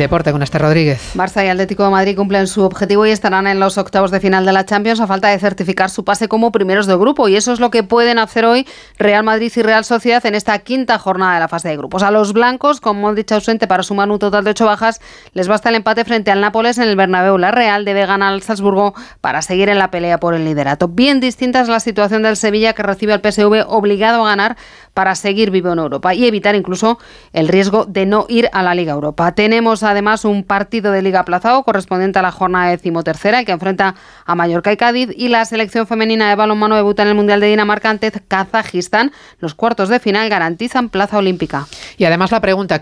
deporte con este Rodríguez. Barça y Atlético de Madrid cumplen su objetivo y estarán en los octavos de final de la Champions a falta de certificar su pase como primeros de grupo. Y eso es lo que pueden hacer hoy Real Madrid y Real Sociedad en esta quinta jornada de la fase de grupos. A los blancos, con Modric ausente para sumar un total de ocho bajas, les basta el empate frente al Nápoles en el Bernabéu. La Real debe ganar al Salzburgo para seguir en la pelea por el liderato. Bien distinta es la situación del Sevilla que recibe al PSV obligado a ganar para seguir vivo en Europa y evitar incluso el riesgo de no ir a la Liga Europa. Tenemos además un partido de Liga aplazado correspondiente a la jornada decimotercera, que enfrenta a Mallorca y Cádiz, y la selección femenina de balonmano debuta en el Mundial de Dinamarca ante Kazajistán. Los cuartos de final garantizan plaza olímpica. Y además la pregunta